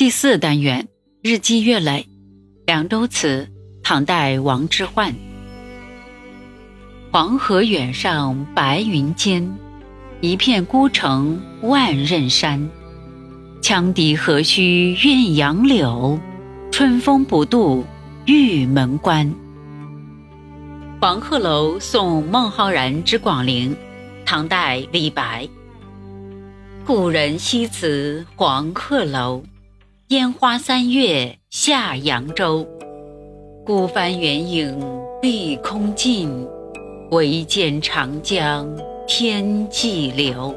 第四单元日积月累，凉州词，唐代王之涣。黄河远上白云间，一片孤城万仞山。羌笛何须怨杨柳，春风不度玉门关。黄鹤楼送孟浩然之广陵，唐代李白。故人西辞黄鹤楼。烟花三月下扬州，孤帆远影碧空尽，唯见长江天际流。